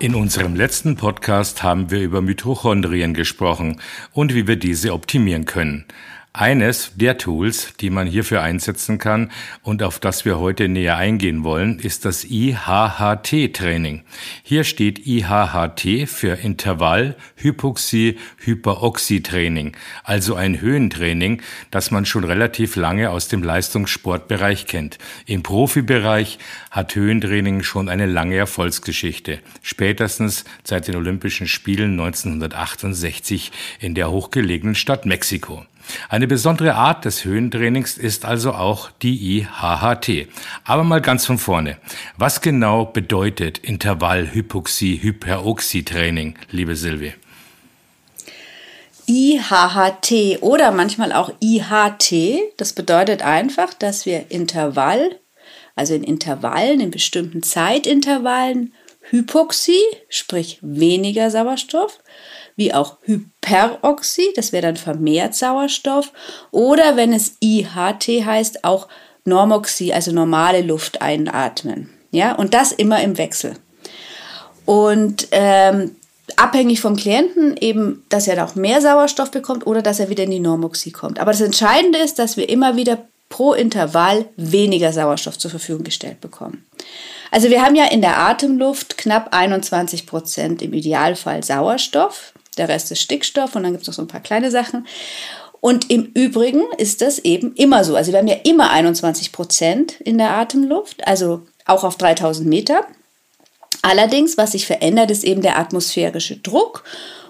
In unserem letzten Podcast haben wir über Mitochondrien gesprochen und wie wir diese optimieren können. Eines der Tools, die man hierfür einsetzen kann und auf das wir heute näher eingehen wollen, ist das IHHT-Training. Hier steht IHHT für Intervall Hypoxie Hyperoxie Training, also ein Höhentraining, das man schon relativ lange aus dem Leistungssportbereich kennt. Im Profibereich hat Höhentraining schon eine lange Erfolgsgeschichte, spätestens seit den Olympischen Spielen 1968 in der hochgelegenen Stadt Mexiko. Eine besondere Art des Höhentrainings ist also auch die IHHT. Aber mal ganz von vorne. Was genau bedeutet Intervall-Hypoxie-Hyperoxie-Training, liebe Silvi? IHHT oder manchmal auch IHT, das bedeutet einfach, dass wir Intervall, also in Intervallen, in bestimmten Zeitintervallen, Hypoxie, sprich weniger Sauerstoff, wie auch Hyperoxie, das wäre dann vermehrt Sauerstoff, oder wenn es IHT heißt, auch Normoxie, also normale Luft einatmen. Ja, und das immer im Wechsel. Und ähm, abhängig vom Klienten eben, dass er auch mehr Sauerstoff bekommt oder dass er wieder in die Normoxie kommt. Aber das Entscheidende ist, dass wir immer wieder pro Intervall weniger Sauerstoff zur Verfügung gestellt bekommen. Also wir haben ja in der Atemluft knapp 21 Prozent im Idealfall Sauerstoff. Der Rest ist Stickstoff und dann gibt es noch so ein paar kleine Sachen. Und im Übrigen ist das eben immer so. Also wir haben ja immer 21 Prozent in der Atemluft, also auch auf 3000 Meter. Allerdings, was sich verändert, ist eben der atmosphärische Druck.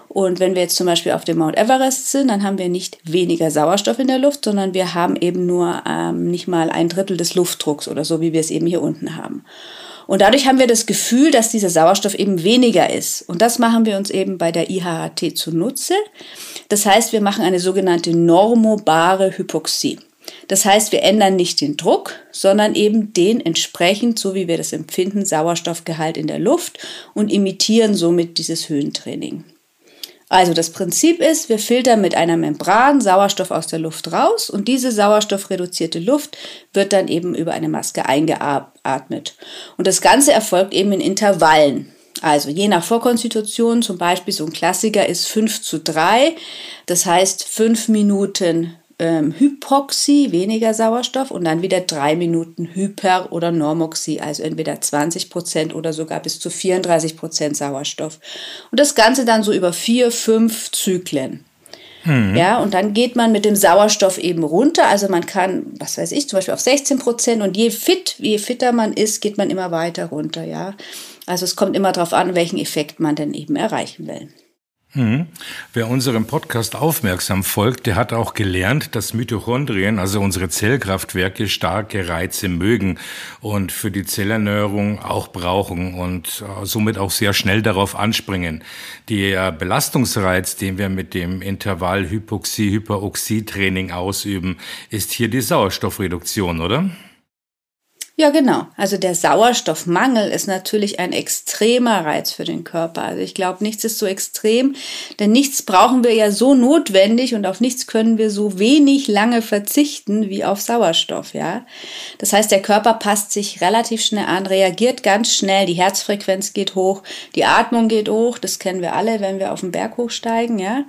Und wenn wir jetzt zum Beispiel auf dem Mount Everest sind, dann haben wir nicht weniger Sauerstoff in der Luft, sondern wir haben eben nur ähm, nicht mal ein Drittel des Luftdrucks oder so, wie wir es eben hier unten haben. Und dadurch haben wir das Gefühl, dass dieser Sauerstoff eben weniger ist. Und das machen wir uns eben bei der IHHT zunutze. Das heißt, wir machen eine sogenannte normobare Hypoxie. Das heißt, wir ändern nicht den Druck, sondern eben den entsprechend, so wie wir das empfinden, Sauerstoffgehalt in der Luft und imitieren somit dieses Höhentraining. Also das Prinzip ist, wir filtern mit einer Membran Sauerstoff aus der Luft raus und diese sauerstoffreduzierte Luft wird dann eben über eine Maske eingeatmet. Und das Ganze erfolgt eben in Intervallen. Also je nach Vorkonstitution, zum Beispiel so ein Klassiker ist 5 zu 3, das heißt 5 Minuten ähm, Hypoxie, weniger Sauerstoff und dann wieder drei Minuten Hyper- oder Normoxie, also entweder 20 Prozent oder sogar bis zu 34 Prozent Sauerstoff. Und das Ganze dann so über vier, fünf Zyklen. Mhm. Ja, und dann geht man mit dem Sauerstoff eben runter. Also man kann, was weiß ich, zum Beispiel auf 16 Prozent und je fit, je fitter man ist, geht man immer weiter runter, ja. Also es kommt immer darauf an, welchen Effekt man denn eben erreichen will. Hm. Wer unserem Podcast aufmerksam folgt, der hat auch gelernt, dass Mitochondrien, also unsere Zellkraftwerke, starke Reize mögen und für die Zellerneuerung auch brauchen und äh, somit auch sehr schnell darauf anspringen. Der Belastungsreiz, den wir mit dem Intervall Hypoxie-Hyperoxie-Training ausüben, ist hier die Sauerstoffreduktion, oder? Ja, genau. Also der Sauerstoffmangel ist natürlich ein extremer Reiz für den Körper. Also ich glaube, nichts ist so extrem, denn nichts brauchen wir ja so notwendig und auf nichts können wir so wenig lange verzichten wie auf Sauerstoff, ja. Das heißt, der Körper passt sich relativ schnell an, reagiert ganz schnell, die Herzfrequenz geht hoch, die Atmung geht hoch, das kennen wir alle, wenn wir auf den Berg hochsteigen, ja.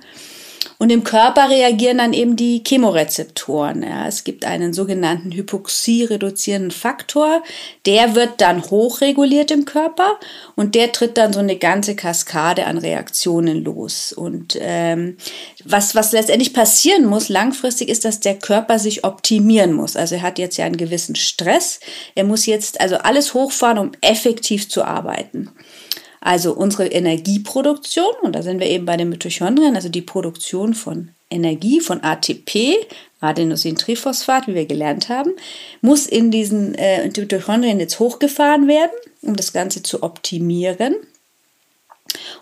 Und im Körper reagieren dann eben die Chemorezeptoren. Ja. Es gibt einen sogenannten Hypoxie-reduzierenden Faktor. Der wird dann hochreguliert im Körper und der tritt dann so eine ganze Kaskade an Reaktionen los. Und ähm, was, was letztendlich passieren muss langfristig ist, dass der Körper sich optimieren muss. Also er hat jetzt ja einen gewissen Stress. Er muss jetzt also alles hochfahren, um effektiv zu arbeiten. Also unsere Energieproduktion, und da sind wir eben bei den Mitochondrien, also die Produktion von Energie, von ATP, Adenosintriphosphat, wie wir gelernt haben, muss in diesen äh, Mitochondrien jetzt hochgefahren werden, um das Ganze zu optimieren.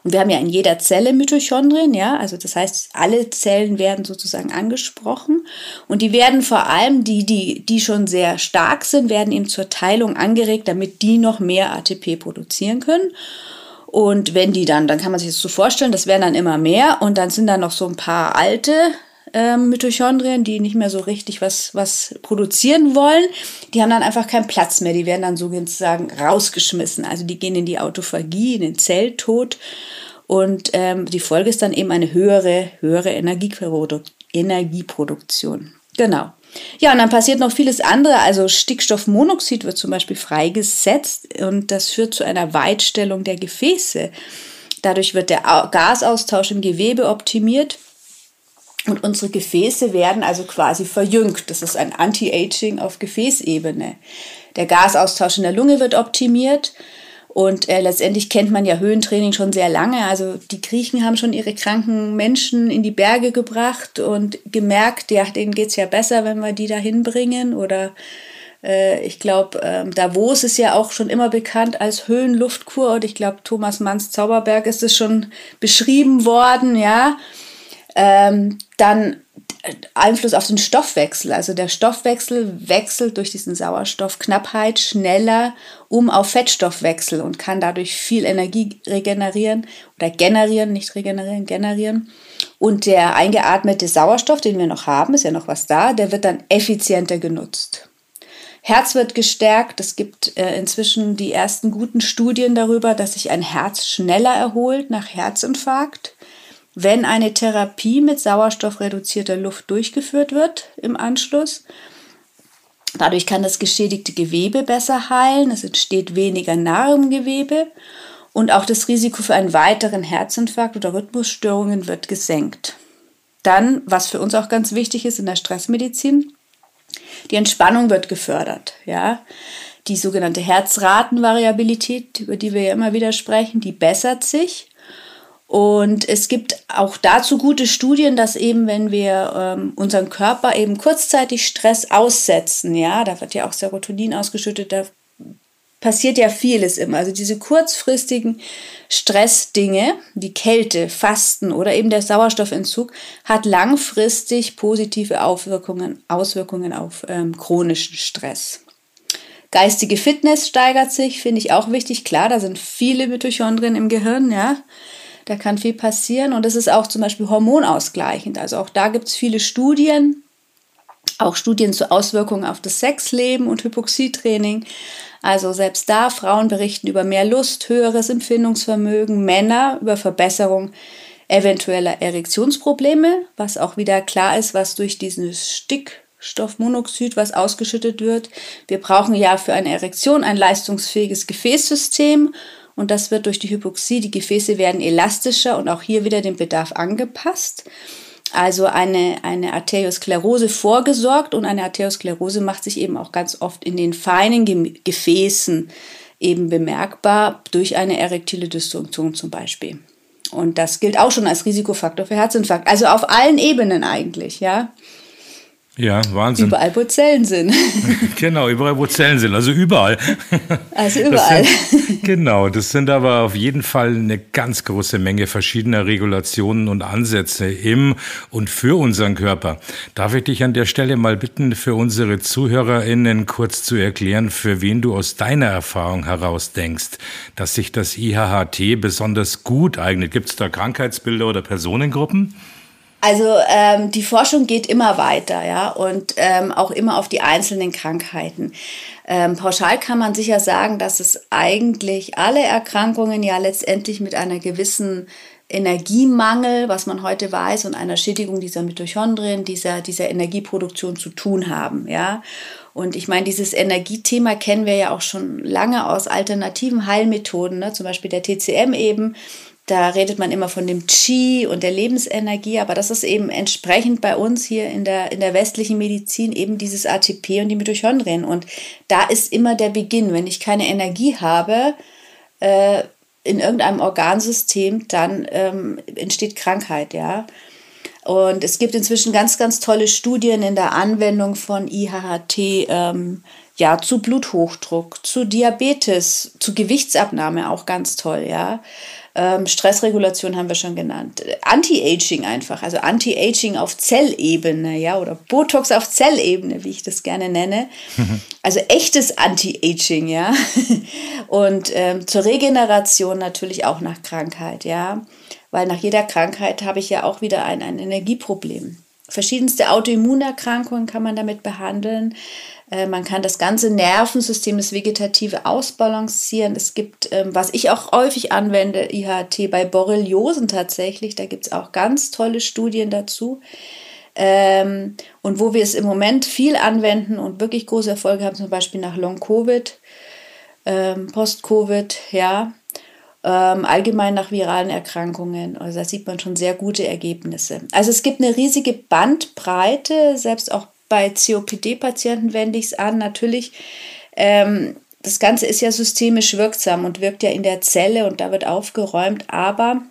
Und wir haben ja in jeder Zelle Mitochondrien, ja, also das heißt, alle Zellen werden sozusagen angesprochen und die werden vor allem, die, die, die schon sehr stark sind, werden eben zur Teilung angeregt, damit die noch mehr ATP produzieren können. Und wenn die dann, dann kann man sich das so vorstellen, das werden dann immer mehr und dann sind da noch so ein paar alte ähm, Mitochondrien, die nicht mehr so richtig was, was produzieren wollen. Die haben dann einfach keinen Platz mehr. Die werden dann sozusagen rausgeschmissen. Also die gehen in die Autophagie, in den Zelltod. Und ähm, die Folge ist dann eben eine höhere, höhere Energieprodu Energieproduktion. Genau. Ja, und dann passiert noch vieles andere. Also Stickstoffmonoxid wird zum Beispiel freigesetzt und das führt zu einer Weitstellung der Gefäße. Dadurch wird der Gasaustausch im Gewebe optimiert und unsere Gefäße werden also quasi verjüngt. Das ist ein Anti-Aging auf Gefäßebene. Der Gasaustausch in der Lunge wird optimiert. Und äh, letztendlich kennt man ja Höhentraining schon sehr lange. Also die Griechen haben schon ihre kranken Menschen in die Berge gebracht und gemerkt, ja, denen geht's ja besser, wenn wir die da hinbringen. Oder äh, ich glaube, ähm, Davos ist ja auch schon immer bekannt als Höhenluftkur. Und ich glaube, Thomas Manns Zauberberg ist es schon beschrieben worden, ja. Ähm, dann Einfluss auf den Stoffwechsel. Also der Stoffwechsel wechselt durch diesen Sauerstoffknappheit schneller um auf Fettstoffwechsel und kann dadurch viel Energie regenerieren oder generieren, nicht regenerieren, generieren. Und der eingeatmete Sauerstoff, den wir noch haben, ist ja noch was da, der wird dann effizienter genutzt. Herz wird gestärkt. Es gibt äh, inzwischen die ersten guten Studien darüber, dass sich ein Herz schneller erholt nach Herzinfarkt wenn eine Therapie mit sauerstoffreduzierter Luft durchgeführt wird im Anschluss. Dadurch kann das geschädigte Gewebe besser heilen, es entsteht weniger Narrengewebe und auch das Risiko für einen weiteren Herzinfarkt oder Rhythmusstörungen wird gesenkt. Dann, was für uns auch ganz wichtig ist in der Stressmedizin, die Entspannung wird gefördert. Ja? Die sogenannte Herzratenvariabilität, über die wir ja immer wieder sprechen, die bessert sich. Und es gibt auch dazu gute Studien, dass eben, wenn wir ähm, unseren Körper eben kurzzeitig Stress aussetzen, ja, da wird ja auch Serotonin ausgeschüttet, da passiert ja vieles immer. Also diese kurzfristigen Stressdinge, die Kälte, Fasten oder eben der Sauerstoffentzug, hat langfristig positive Auswirkungen, Auswirkungen auf ähm, chronischen Stress. Geistige Fitness steigert sich, finde ich auch wichtig. Klar, da sind viele Mitochondrien im Gehirn, ja. Da kann viel passieren und es ist auch zum Beispiel hormonausgleichend. Also auch da gibt es viele Studien, auch Studien zu Auswirkungen auf das Sexleben und Hypoxietraining. Also selbst da, Frauen berichten über mehr Lust, höheres Empfindungsvermögen, Männer über Verbesserung eventueller Erektionsprobleme, was auch wieder klar ist, was durch diesen Stickstoffmonoxid, was ausgeschüttet wird. Wir brauchen ja für eine Erektion ein leistungsfähiges Gefäßsystem und das wird durch die Hypoxie, die Gefäße werden elastischer und auch hier wieder dem Bedarf angepasst. Also eine, eine Arteriosklerose vorgesorgt und eine Arteriosklerose macht sich eben auch ganz oft in den feinen Gefäßen eben bemerkbar durch eine erektile Dysfunktion zum Beispiel. Und das gilt auch schon als Risikofaktor für Herzinfarkt. Also auf allen Ebenen eigentlich, ja. Ja, Wahnsinn. Überall, wo Zellen sind. genau, überall, wo Zellen sind, also überall. Also überall. Das sind, genau, das sind aber auf jeden Fall eine ganz große Menge verschiedener Regulationen und Ansätze im und für unseren Körper. Darf ich dich an der Stelle mal bitten, für unsere ZuhörerInnen kurz zu erklären, für wen du aus deiner Erfahrung heraus denkst, dass sich das IHHT besonders gut eignet? Gibt es da Krankheitsbilder oder Personengruppen? Also ähm, die Forschung geht immer weiter, ja, und ähm, auch immer auf die einzelnen Krankheiten. Ähm, pauschal kann man sicher sagen, dass es eigentlich alle Erkrankungen ja letztendlich mit einer gewissen Energiemangel, was man heute weiß, und einer Schädigung dieser Mitochondrien, dieser, dieser Energieproduktion zu tun haben, ja. Und ich meine, dieses Energiethema kennen wir ja auch schon lange aus alternativen Heilmethoden, ne? zum Beispiel der TCM eben da redet man immer von dem Qi und der Lebensenergie, aber das ist eben entsprechend bei uns hier in der, in der westlichen Medizin eben dieses ATP und die Mitochondrien. Und da ist immer der Beginn. Wenn ich keine Energie habe äh, in irgendeinem Organsystem, dann ähm, entsteht Krankheit, ja. Und es gibt inzwischen ganz, ganz tolle Studien in der Anwendung von IHHT, ähm, ja, zu Bluthochdruck, zu Diabetes, zu Gewichtsabnahme auch ganz toll, ja. Ähm, Stressregulation haben wir schon genannt. Anti-Aging einfach, also Anti-Aging auf Zellebene, ja, oder Botox auf Zellebene, wie ich das gerne nenne. Also echtes Anti-Aging, ja. Und ähm, zur Regeneration natürlich auch nach Krankheit, ja. Weil nach jeder Krankheit habe ich ja auch wieder ein, ein Energieproblem. Verschiedenste Autoimmunerkrankungen kann man damit behandeln. Äh, man kann das ganze Nervensystem, das Vegetative ausbalancieren. Es gibt, ähm, was ich auch häufig anwende, IHT bei Borreliosen tatsächlich. Da gibt es auch ganz tolle Studien dazu. Ähm, und wo wir es im Moment viel anwenden und wirklich große Erfolge haben, zum Beispiel nach Long-Covid, ähm, Post-Covid, ja, allgemein nach viralen Erkrankungen. Also da sieht man schon sehr gute Ergebnisse. Also es gibt eine riesige Bandbreite, selbst auch bei COPD-Patienten wende ich es an. Natürlich, ähm, das Ganze ist ja systemisch wirksam und wirkt ja in der Zelle und da wird aufgeräumt, aber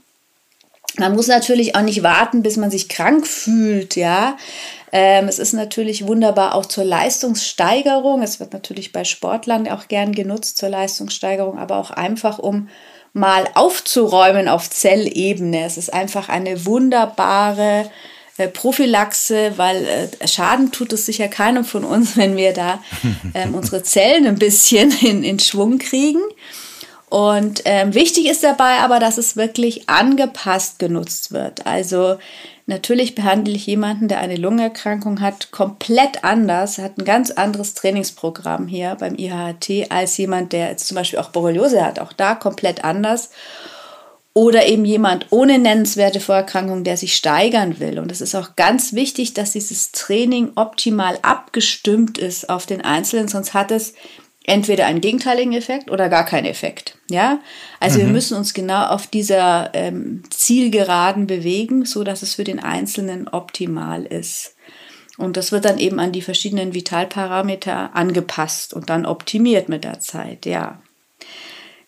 man muss natürlich auch nicht warten, bis man sich krank fühlt, ja. Ähm, es ist natürlich wunderbar auch zur Leistungssteigerung. Es wird natürlich bei Sportlern auch gern genutzt zur Leistungssteigerung, aber auch einfach um mal aufzuräumen auf Zellebene. Es ist einfach eine wunderbare Prophylaxe, weil äh, Schaden tut es sicher keinem von uns, wenn wir da ähm, unsere Zellen ein bisschen in, in Schwung kriegen. Und ähm, wichtig ist dabei aber, dass es wirklich angepasst genutzt wird. Also natürlich behandle ich jemanden, der eine Lungenerkrankung hat, komplett anders, hat ein ganz anderes Trainingsprogramm hier beim IHT als jemand, der jetzt zum Beispiel auch Borreliose hat. Auch da komplett anders oder eben jemand ohne nennenswerte Vorerkrankung, der sich steigern will. Und es ist auch ganz wichtig, dass dieses Training optimal abgestimmt ist auf den Einzelnen, sonst hat es entweder einen gegenteiligen Effekt oder gar keinen Effekt. Ja, also mhm. wir müssen uns genau auf dieser ähm, Zielgeraden bewegen, so dass es für den Einzelnen optimal ist. Und das wird dann eben an die verschiedenen Vitalparameter angepasst und dann optimiert mit der Zeit. Ja.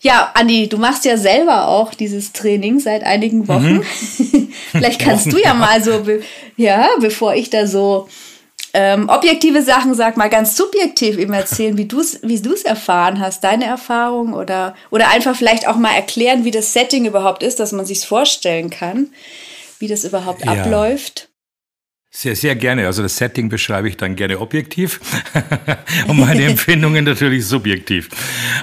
Ja, Andi, du machst ja selber auch dieses Training seit einigen Wochen. Mhm. Vielleicht kannst du ja mal so, ja, bevor ich da so ähm, objektive Sachen sag, mal ganz subjektiv eben erzählen, wie du es wie du's erfahren hast, deine Erfahrung oder, oder einfach vielleicht auch mal erklären, wie das Setting überhaupt ist, dass man sich vorstellen kann, wie das überhaupt ja. abläuft. Sehr, sehr gerne. Also das Setting beschreibe ich dann gerne objektiv und meine Empfindungen natürlich subjektiv.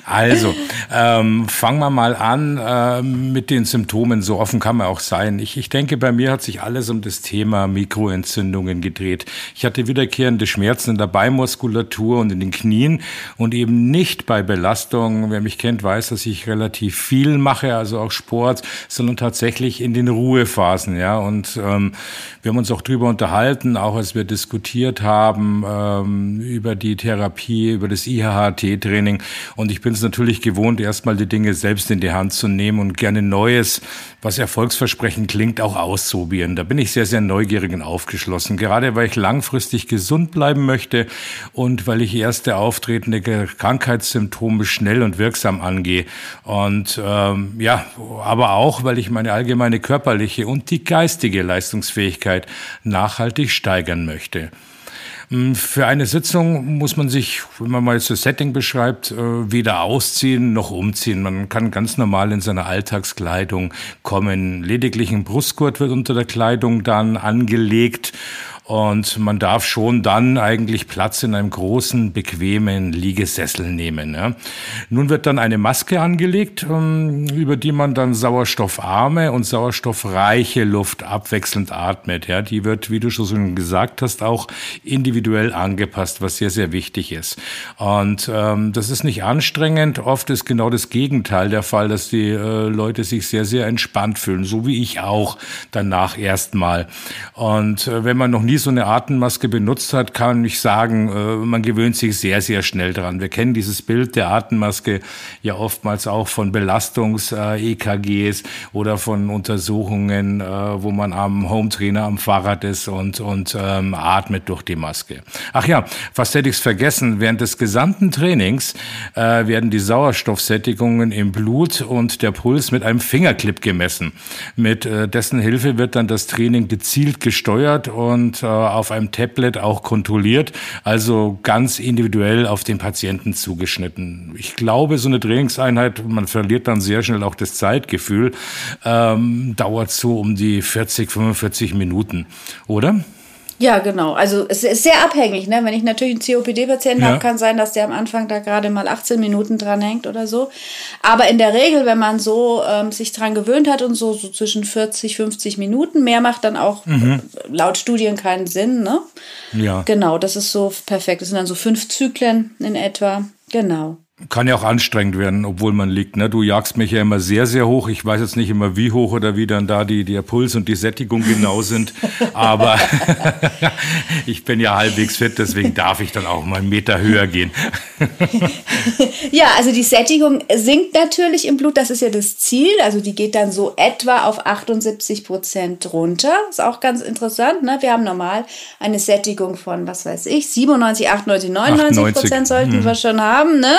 Also ähm, fangen wir mal an äh, mit den Symptomen. So offen kann man auch sein. Ich, ich denke, bei mir hat sich alles um das Thema Mikroentzündungen gedreht. Ich hatte wiederkehrende Schmerzen in der Beimuskulatur und in den Knien und eben nicht bei Belastung. Wer mich kennt, weiß, dass ich relativ viel mache, also auch Sport, sondern tatsächlich in den Ruhephasen. Ja, und ähm, wir haben uns auch drüber unterhalten unterhalten, auch als wir diskutiert haben ähm, über die Therapie, über das IHHT-Training. Und ich bin es natürlich gewohnt, erstmal die Dinge selbst in die Hand zu nehmen und gerne Neues, was erfolgsversprechend klingt, auch auszuprobieren. Da bin ich sehr, sehr neugierig und aufgeschlossen. Gerade weil ich langfristig gesund bleiben möchte und weil ich erste auftretende Krankheitssymptome schnell und wirksam angehe. Und ähm, ja, aber auch, weil ich meine allgemeine körperliche und die geistige Leistungsfähigkeit nachhaltig nachhaltig steigern möchte. Hm, für eine Sitzung muss man sich, wenn man mal das Setting beschreibt, äh, weder ausziehen noch umziehen. Man kann ganz normal in seiner Alltagskleidung kommen. Lediglich ein Brustgurt wird unter der Kleidung dann angelegt und man darf schon dann eigentlich Platz in einem großen, bequemen Liegesessel nehmen. Ja. Nun wird dann eine Maske angelegt, ähm, über die man dann sauerstoffarme und sauerstoffreiche Luft abwechselnd atmet. Ja. Die wird, wie du schon gesagt hast, auch individuell angepasst, was sehr, sehr wichtig ist. Und ähm, das ist nicht anstrengend. Oft ist genau das Gegenteil der Fall, dass die äh, Leute sich sehr, sehr entspannt fühlen, so wie ich auch danach erstmal. Und äh, wenn man noch nie nie so eine Atemmaske benutzt hat, kann ich sagen, äh, man gewöhnt sich sehr, sehr schnell dran. Wir kennen dieses Bild der Atemmaske ja oftmals auch von Belastungs-EKGs oder von Untersuchungen, äh, wo man am Hometrainer am Fahrrad ist und, und ähm, atmet durch die Maske. Ach ja, fast hätte ich es vergessen. Während des gesamten Trainings äh, werden die Sauerstoffsättigungen im Blut und der Puls mit einem Fingerclip gemessen. Mit äh, dessen Hilfe wird dann das Training gezielt gesteuert und auf einem Tablet auch kontrolliert, also ganz individuell auf den Patienten zugeschnitten. Ich glaube, so eine Trainingseinheit, man verliert dann sehr schnell auch das Zeitgefühl, ähm, dauert so um die 40, 45 Minuten, oder? Ja, genau. Also es ist sehr abhängig. Ne? Wenn ich natürlich einen COPD-Patienten ja. habe, kann sein, dass der am Anfang da gerade mal 18 Minuten dran hängt oder so. Aber in der Regel, wenn man so ähm, sich dran gewöhnt hat und so, so zwischen 40, 50 Minuten, mehr macht dann auch mhm. laut Studien keinen Sinn. Ne? Ja. Genau, das ist so perfekt. Das sind dann so fünf Zyklen in etwa. Genau. Kann ja auch anstrengend werden, obwohl man liegt. Ne? Du jagst mich ja immer sehr, sehr hoch. Ich weiß jetzt nicht immer, wie hoch oder wie dann da die, der Puls und die Sättigung genau sind. Aber ich bin ja halbwegs fit, deswegen darf ich dann auch mal einen Meter höher gehen. ja, also die Sättigung sinkt natürlich im Blut. Das ist ja das Ziel. Also die geht dann so etwa auf 78 Prozent runter. Ist auch ganz interessant. Ne? Wir haben normal eine Sättigung von, was weiß ich, 97, 98, 99 Prozent sollten hm. wir schon haben. Ne?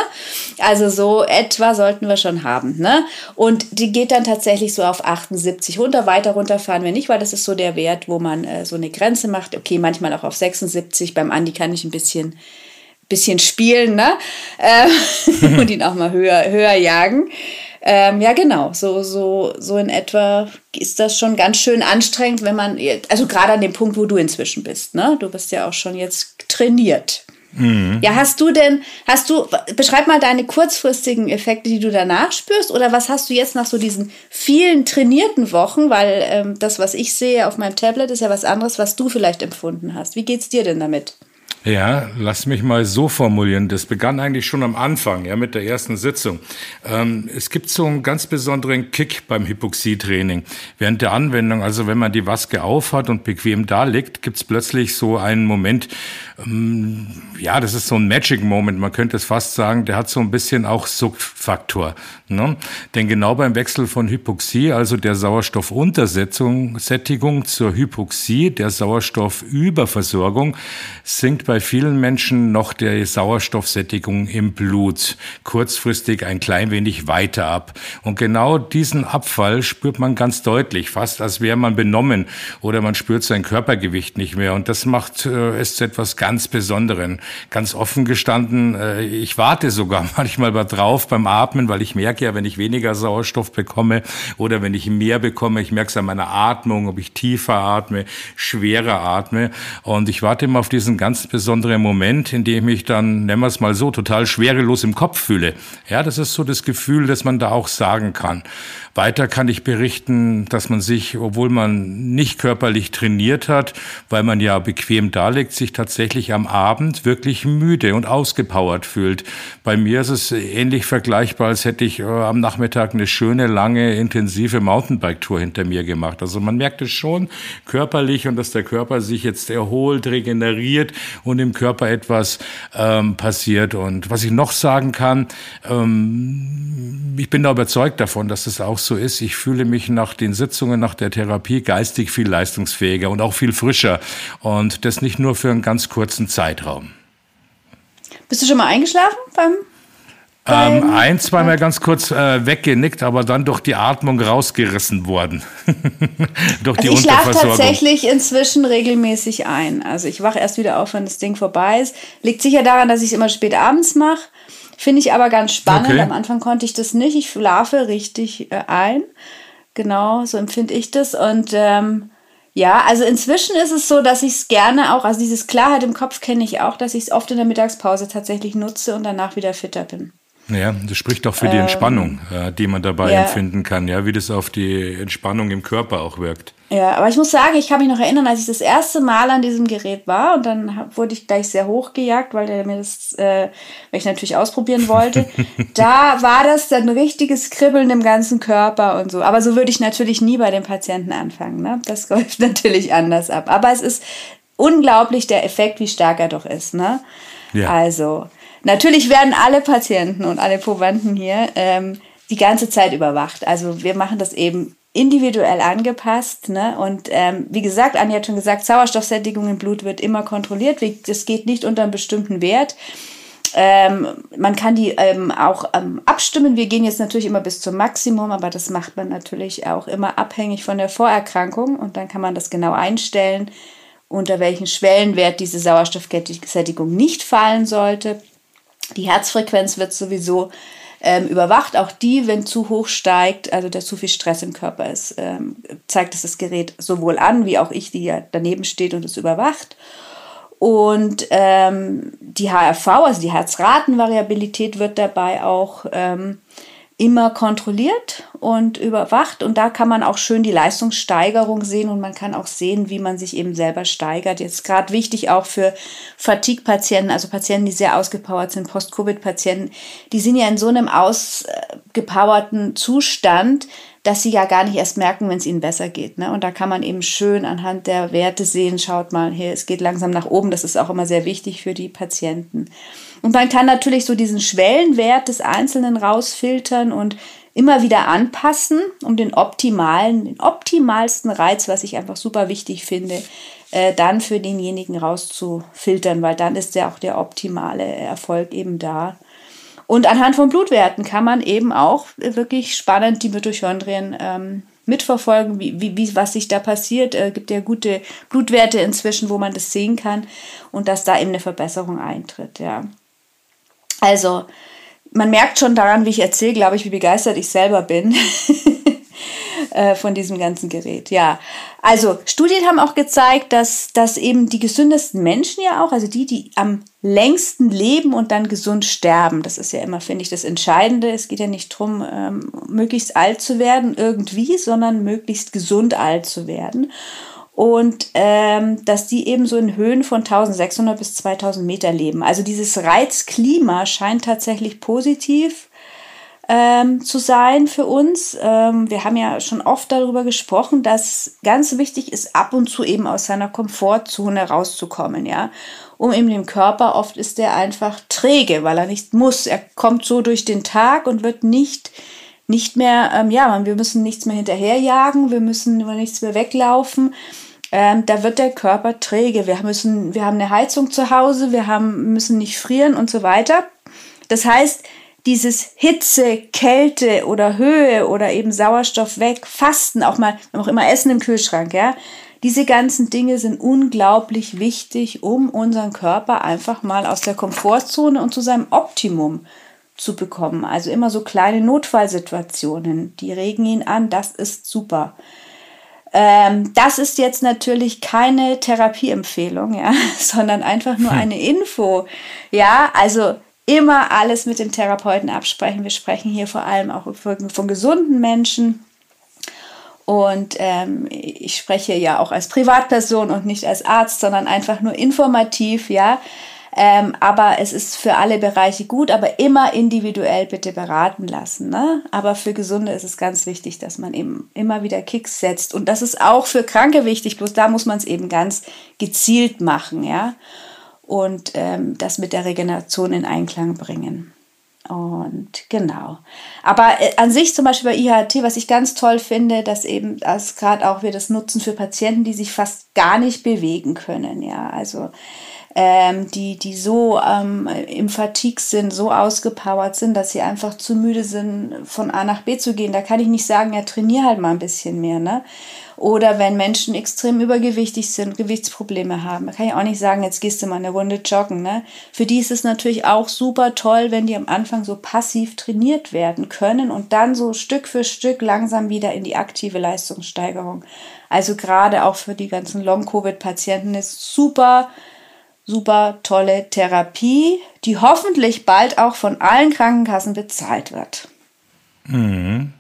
Also so etwa sollten wir schon haben. Ne? Und die geht dann tatsächlich so auf 78 runter. Weiter runter fahren wir nicht, weil das ist so der Wert, wo man äh, so eine Grenze macht. Okay, manchmal auch auf 76. Beim Andi kann ich ein bisschen, bisschen spielen ne? Äh, und ihn auch mal höher, höher jagen. Ähm, ja, genau, so, so, so in etwa ist das schon ganz schön anstrengend, wenn man, also gerade an dem Punkt, wo du inzwischen bist, ne? Du bist ja auch schon jetzt trainiert. Mhm. Ja, hast du denn, hast du, beschreib mal deine kurzfristigen Effekte, die du danach spürst, oder was hast du jetzt nach so diesen vielen trainierten Wochen, weil ähm, das, was ich sehe auf meinem Tablet, ist ja was anderes, was du vielleicht empfunden hast. Wie geht's dir denn damit? Ja, lass mich mal so formulieren. Das begann eigentlich schon am Anfang, ja, mit der ersten Sitzung. Ähm, es gibt so einen ganz besonderen Kick beim Hypoxietraining. Während der Anwendung, also wenn man die Maske aufhat und bequem da liegt, gibt's plötzlich so einen Moment, ähm, ja, das ist so ein Magic Moment. Man könnte es fast sagen, der hat so ein bisschen auch Suchtfaktor. Ne? Denn genau beim Wechsel von Hypoxie, also der Sauerstoffuntersetzung, Sättigung zur Hypoxie, der Sauerstoffüberversorgung, sinkt bei vielen Menschen noch der Sauerstoffsättigung im Blut kurzfristig ein klein wenig weiter ab. Und genau diesen Abfall spürt man ganz deutlich, fast als wäre man benommen oder man spürt sein Körpergewicht nicht mehr. Und das macht äh, es etwas ganz Besonderen. Ganz offen gestanden, äh, ich warte sogar manchmal mal drauf beim Atmen, weil ich merke ja, wenn ich weniger Sauerstoff bekomme oder wenn ich mehr bekomme, ich merke es an meiner Atmung, ob ich tiefer atme, schwerer atme. Und ich warte immer auf diesen ganz besonderen Moment, in dem ich mich dann, nennen wir es mal so, total schwerelos im Kopf fühle. Ja, das ist so das Gefühl, das man da auch sagen kann. Weiter kann ich berichten, dass man sich, obwohl man nicht körperlich trainiert hat, weil man ja bequem da liegt, sich tatsächlich am Abend wirklich müde und ausgepowert fühlt. Bei mir ist es ähnlich vergleichbar, als hätte ich äh, am Nachmittag eine schöne, lange, intensive Mountainbike-Tour hinter mir gemacht. Also man merkt es schon körperlich und dass der Körper sich jetzt erholt, regeneriert und im Körper etwas ähm, passiert. Und was ich noch sagen kann, ähm, ich bin da überzeugt davon, dass es auch so ist. Ich fühle mich nach den Sitzungen, nach der Therapie geistig viel leistungsfähiger und auch viel frischer. Und das nicht nur für einen ganz kurzen Zeitraum. Bist du schon mal eingeschlafen beim ähm, ein, zweimal ganz kurz äh, weggenickt, aber dann durch die Atmung rausgerissen worden. durch also die ich schlafe tatsächlich inzwischen regelmäßig ein. Also ich wache erst wieder auf, wenn das Ding vorbei ist. Liegt sicher daran, dass ich es immer spät abends mache. Finde ich aber ganz spannend. Okay. Am Anfang konnte ich das nicht. Ich schlafe richtig äh, ein. Genau, so empfinde ich das. Und ähm, ja, also inzwischen ist es so, dass ich es gerne auch, also dieses Klarheit im Kopf kenne ich auch, dass ich es oft in der Mittagspause tatsächlich nutze und danach wieder fitter bin. Ja, das spricht doch für die ähm, Entspannung, äh, die man dabei ja. empfinden kann, ja, wie das auf die Entspannung im Körper auch wirkt. Ja, aber ich muss sagen, ich kann mich noch erinnern, als ich das erste Mal an diesem Gerät war und dann wurde ich gleich sehr hochgejagt, weil der mir das, äh, weil ich natürlich ausprobieren wollte. da war das dann ein richtiges Kribbeln im ganzen Körper und so. Aber so würde ich natürlich nie bei den Patienten anfangen. Ne? Das läuft natürlich anders ab. Aber es ist unglaublich der Effekt, wie stark er doch ist. Ne? Ja. Also, natürlich werden alle Patienten und alle Probanden hier ähm, die ganze Zeit überwacht. Also wir machen das eben individuell angepasst. Ne? Und ähm, wie gesagt, Anja hat schon gesagt, Sauerstoffsättigung im Blut wird immer kontrolliert. Das geht nicht unter einem bestimmten Wert. Ähm, man kann die ähm, auch ähm, abstimmen. Wir gehen jetzt natürlich immer bis zum Maximum, aber das macht man natürlich auch immer abhängig von der Vorerkrankung und dann kann man das genau einstellen. unter welchen Schwellenwert diese Sauerstoffsättigung nicht fallen sollte. Die Herzfrequenz wird sowieso ähm, überwacht. Auch die, wenn zu hoch steigt, also der zu viel Stress im Körper ist, ähm, zeigt es das Gerät sowohl an, wie auch ich, die ja daneben steht und es überwacht. Und ähm, die HRV, also die Herzratenvariabilität, wird dabei auch ähm, immer kontrolliert und überwacht. Und da kann man auch schön die Leistungssteigerung sehen und man kann auch sehen, wie man sich eben selber steigert. Jetzt gerade wichtig auch für Fatigue-Patienten, also Patienten, die sehr ausgepowert sind, Post-Covid-Patienten, die sind ja in so einem ausgepowerten Zustand, dass sie ja gar nicht erst merken, wenn es ihnen besser geht. Ne? Und da kann man eben schön anhand der Werte sehen, schaut mal, hier, es geht langsam nach oben. Das ist auch immer sehr wichtig für die Patienten. Und man kann natürlich so diesen Schwellenwert des Einzelnen rausfiltern und immer wieder anpassen, um den optimalen, den optimalsten Reiz, was ich einfach super wichtig finde, äh, dann für denjenigen rauszufiltern, weil dann ist ja auch der optimale Erfolg eben da. Und anhand von Blutwerten kann man eben auch wirklich spannend die Mitochondrien ähm, mitverfolgen, wie, wie, was sich da passiert. Es äh, gibt ja gute Blutwerte inzwischen, wo man das sehen kann und dass da eben eine Verbesserung eintritt. Ja. Also, man merkt schon daran, wie ich erzähle, glaube ich, wie begeistert ich selber bin. Äh, von diesem ganzen Gerät. Ja, also Studien haben auch gezeigt, dass, dass eben die gesündesten Menschen ja auch, also die, die am längsten leben und dann gesund sterben, das ist ja immer, finde ich, das Entscheidende. Es geht ja nicht darum, ähm, möglichst alt zu werden irgendwie, sondern möglichst gesund alt zu werden und ähm, dass die eben so in Höhen von 1600 bis 2000 Meter leben. Also dieses Reizklima scheint tatsächlich positiv ähm, zu sein für uns. Ähm, wir haben ja schon oft darüber gesprochen, dass ganz wichtig ist, ab und zu eben aus seiner Komfortzone rauszukommen, ja. Um eben dem Körper, oft ist der einfach träge, weil er nicht muss. Er kommt so durch den Tag und wird nicht, nicht mehr, ähm, ja, wir müssen nichts mehr hinterherjagen, wir müssen über nichts mehr weglaufen. Ähm, da wird der Körper träge. Wir müssen, wir haben eine Heizung zu Hause, wir haben, müssen nicht frieren und so weiter. Das heißt, dieses Hitze, Kälte oder Höhe oder eben Sauerstoff weg, Fasten, auch mal, auch immer Essen im Kühlschrank, ja. Diese ganzen Dinge sind unglaublich wichtig, um unseren Körper einfach mal aus der Komfortzone und zu seinem Optimum zu bekommen. Also immer so kleine Notfallsituationen, die regen ihn an, das ist super. Ähm, das ist jetzt natürlich keine Therapieempfehlung, ja, sondern einfach nur hm. eine Info. Ja, also immer alles mit dem Therapeuten absprechen. Wir sprechen hier vor allem auch von, von gesunden Menschen. Und ähm, ich spreche ja auch als Privatperson und nicht als Arzt, sondern einfach nur informativ, ja. Ähm, aber es ist für alle Bereiche gut, aber immer individuell bitte beraten lassen. Ne? Aber für Gesunde ist es ganz wichtig, dass man eben immer wieder Kicks setzt. Und das ist auch für Kranke wichtig, bloß da muss man es eben ganz gezielt machen, ja und ähm, das mit der Regeneration in Einklang bringen. Und genau. Aber äh, an sich zum Beispiel bei IHT, was ich ganz toll finde, dass eben das gerade auch wir das nutzen für Patienten, die sich fast gar nicht bewegen können. Ja, also ähm, die, die so ähm, im Fatigue sind, so ausgepowert sind, dass sie einfach zu müde sind, von A nach B zu gehen. Da kann ich nicht sagen, ja, trainier halt mal ein bisschen mehr. Ne? Oder wenn Menschen extrem übergewichtig sind, Gewichtsprobleme haben, da kann ich auch nicht sagen, jetzt gehst du mal eine Runde joggen. Ne? Für die ist es natürlich auch super toll, wenn die am Anfang so passiv trainiert werden können und dann so Stück für Stück langsam wieder in die aktive Leistungssteigerung. Also gerade auch für die ganzen Long-Covid-Patienten ist super, super tolle Therapie, die hoffentlich bald auch von allen Krankenkassen bezahlt wird. Mhm.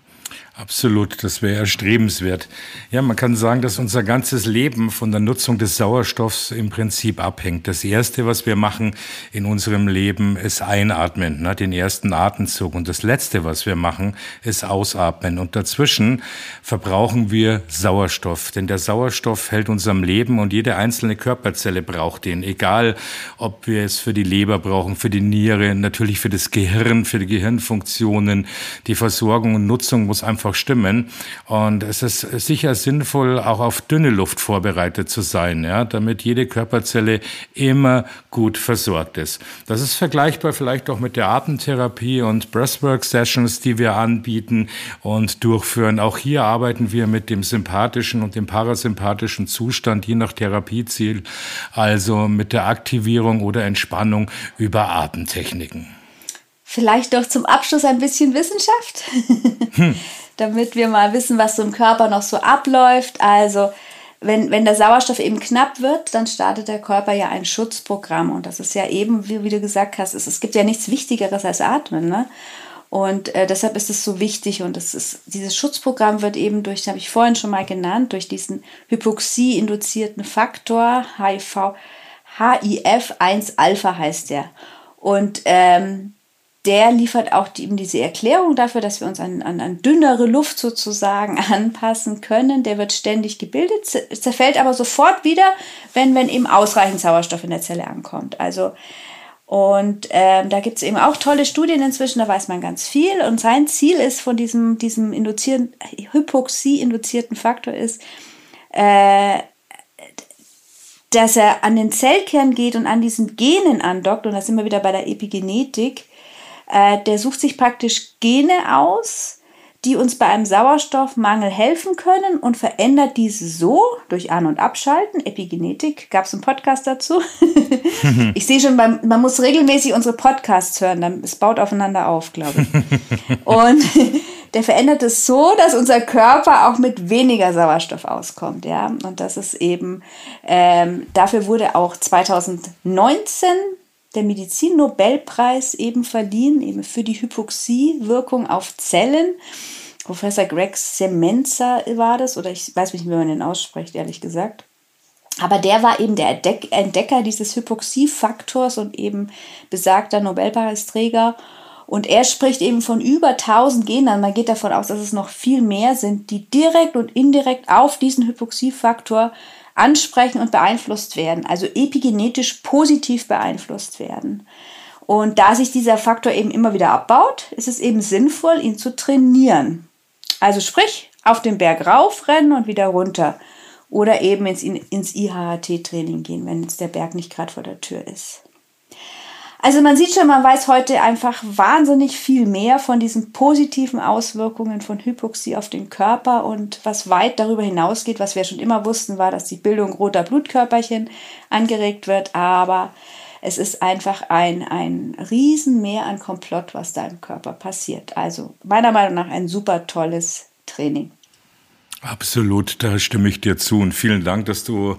Absolut, das wäre erstrebenswert. Ja, man kann sagen, dass unser ganzes Leben von der Nutzung des Sauerstoffs im Prinzip abhängt. Das Erste, was wir machen in unserem Leben, ist einatmen, ne, den ersten Atemzug. Und das Letzte, was wir machen, ist ausatmen. Und dazwischen verbrauchen wir Sauerstoff. Denn der Sauerstoff hält unserem Leben und jede einzelne Körperzelle braucht den. Egal, ob wir es für die Leber brauchen, für die Niere, natürlich für das Gehirn, für die Gehirnfunktionen. Die Versorgung und Nutzung muss einfach einfach stimmen. Und es ist sicher sinnvoll, auch auf dünne Luft vorbereitet zu sein, ja, damit jede Körperzelle immer gut versorgt ist. Das ist vergleichbar vielleicht auch mit der Atemtherapie und Breathwork Sessions, die wir anbieten und durchführen. Auch hier arbeiten wir mit dem sympathischen und dem parasympathischen Zustand, je nach Therapieziel, also mit der Aktivierung oder Entspannung über Atemtechniken. Vielleicht doch zum Abschluss ein bisschen Wissenschaft, hm. damit wir mal wissen, was so im Körper noch so abläuft. Also wenn, wenn der Sauerstoff eben knapp wird, dann startet der Körper ja ein Schutzprogramm. Und das ist ja eben, wie, wie du gesagt hast, es, es gibt ja nichts Wichtigeres als Atmen. Ne? Und äh, deshalb ist es so wichtig. Und das ist, dieses Schutzprogramm wird eben durch, habe ich vorhin schon mal genannt, durch diesen Hypoxie-induzierten Faktor, HIV, HIF1-Alpha heißt der. Und ähm, der liefert auch die, eben diese Erklärung dafür, dass wir uns an, an, an dünnere Luft sozusagen anpassen können. Der wird ständig gebildet, zerfällt aber sofort wieder, wenn, wenn eben ausreichend Sauerstoff in der Zelle ankommt. Also und ähm, da gibt es eben auch tolle Studien inzwischen, da weiß man ganz viel. Und sein Ziel ist von diesem, diesem induzieren, Hypoxie-induzierten Faktor ist, äh, dass er an den Zellkern geht und an diesen Genen andockt. Und da sind wir wieder bei der Epigenetik. Äh, der sucht sich praktisch Gene aus, die uns bei einem Sauerstoffmangel helfen können und verändert diese so durch An- und Abschalten. Epigenetik, gab es einen Podcast dazu. ich sehe schon, man, man muss regelmäßig unsere Podcasts hören, dann, es baut aufeinander auf, glaube ich. und der verändert es so, dass unser Körper auch mit weniger Sauerstoff auskommt. Ja? Und das ist eben, ähm, dafür wurde auch 2019 der Medizin-Nobelpreis eben verliehen, eben für die Hypoxie-Wirkung auf Zellen. Professor Greg Semenza war das, oder ich weiß nicht, wie man den ausspricht, ehrlich gesagt. Aber der war eben der Entdecker dieses Hypoxie-Faktors und eben besagter Nobelpreisträger. Und er spricht eben von über 1000 Genen. Man geht davon aus, dass es noch viel mehr sind, die direkt und indirekt auf diesen Hypoxiefaktor ansprechen und beeinflusst werden, also epigenetisch positiv beeinflusst werden. Und da sich dieser Faktor eben immer wieder abbaut, ist es eben sinnvoll, ihn zu trainieren. Also sprich, auf den Berg raufrennen und wieder runter. Oder eben ins, ins IHT-Training gehen, wenn jetzt der Berg nicht gerade vor der Tür ist. Also man sieht schon, man weiß heute einfach wahnsinnig viel mehr von diesen positiven Auswirkungen von Hypoxie auf den Körper und was weit darüber hinausgeht, was wir schon immer wussten, war, dass die Bildung roter Blutkörperchen angeregt wird, aber es ist einfach ein, ein Riesenmeer an Komplott, was da im Körper passiert. Also meiner Meinung nach ein super tolles Training. Absolut, da stimme ich dir zu und vielen Dank, dass du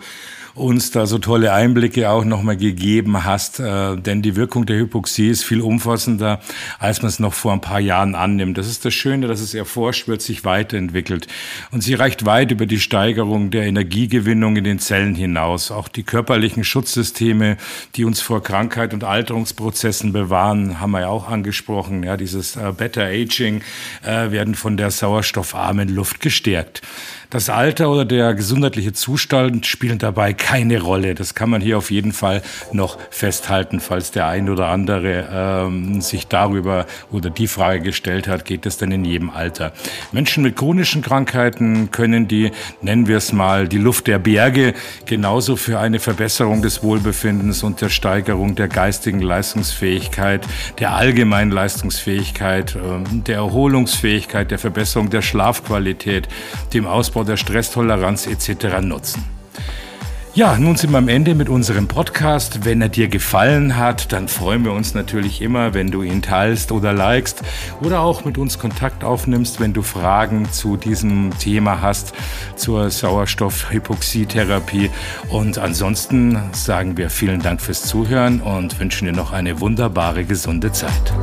uns da so tolle Einblicke auch nochmal gegeben hast. Äh, denn die Wirkung der Hypoxie ist viel umfassender, als man es noch vor ein paar Jahren annimmt. Das ist das Schöne, dass es erforscht wird, sich weiterentwickelt. Und sie reicht weit über die Steigerung der Energiegewinnung in den Zellen hinaus. Auch die körperlichen Schutzsysteme, die uns vor Krankheit und Alterungsprozessen bewahren, haben wir ja auch angesprochen. Ja, dieses äh, Better Aging äh, werden von der sauerstoffarmen Luft gestärkt. Das Alter oder der gesundheitliche Zustand spielen dabei keine Rolle. Das kann man hier auf jeden Fall noch festhalten, falls der ein oder andere ähm, sich darüber oder die Frage gestellt hat, geht es denn in jedem Alter? Menschen mit chronischen Krankheiten können die, nennen wir es mal, die Luft der Berge genauso für eine Verbesserung des Wohlbefindens und der Steigerung der geistigen Leistungsfähigkeit, der allgemeinen Leistungsfähigkeit, ähm, der Erholungsfähigkeit, der Verbesserung der Schlafqualität, dem Ausbau Aufbau der Stresstoleranz etc. nutzen. Ja, nun sind wir am Ende mit unserem Podcast. Wenn er dir gefallen hat, dann freuen wir uns natürlich immer, wenn du ihn teilst oder likest oder auch mit uns Kontakt aufnimmst, wenn du Fragen zu diesem Thema hast, zur Sauerstoffhypoxietherapie. Und ansonsten sagen wir vielen Dank fürs Zuhören und wünschen dir noch eine wunderbare, gesunde Zeit.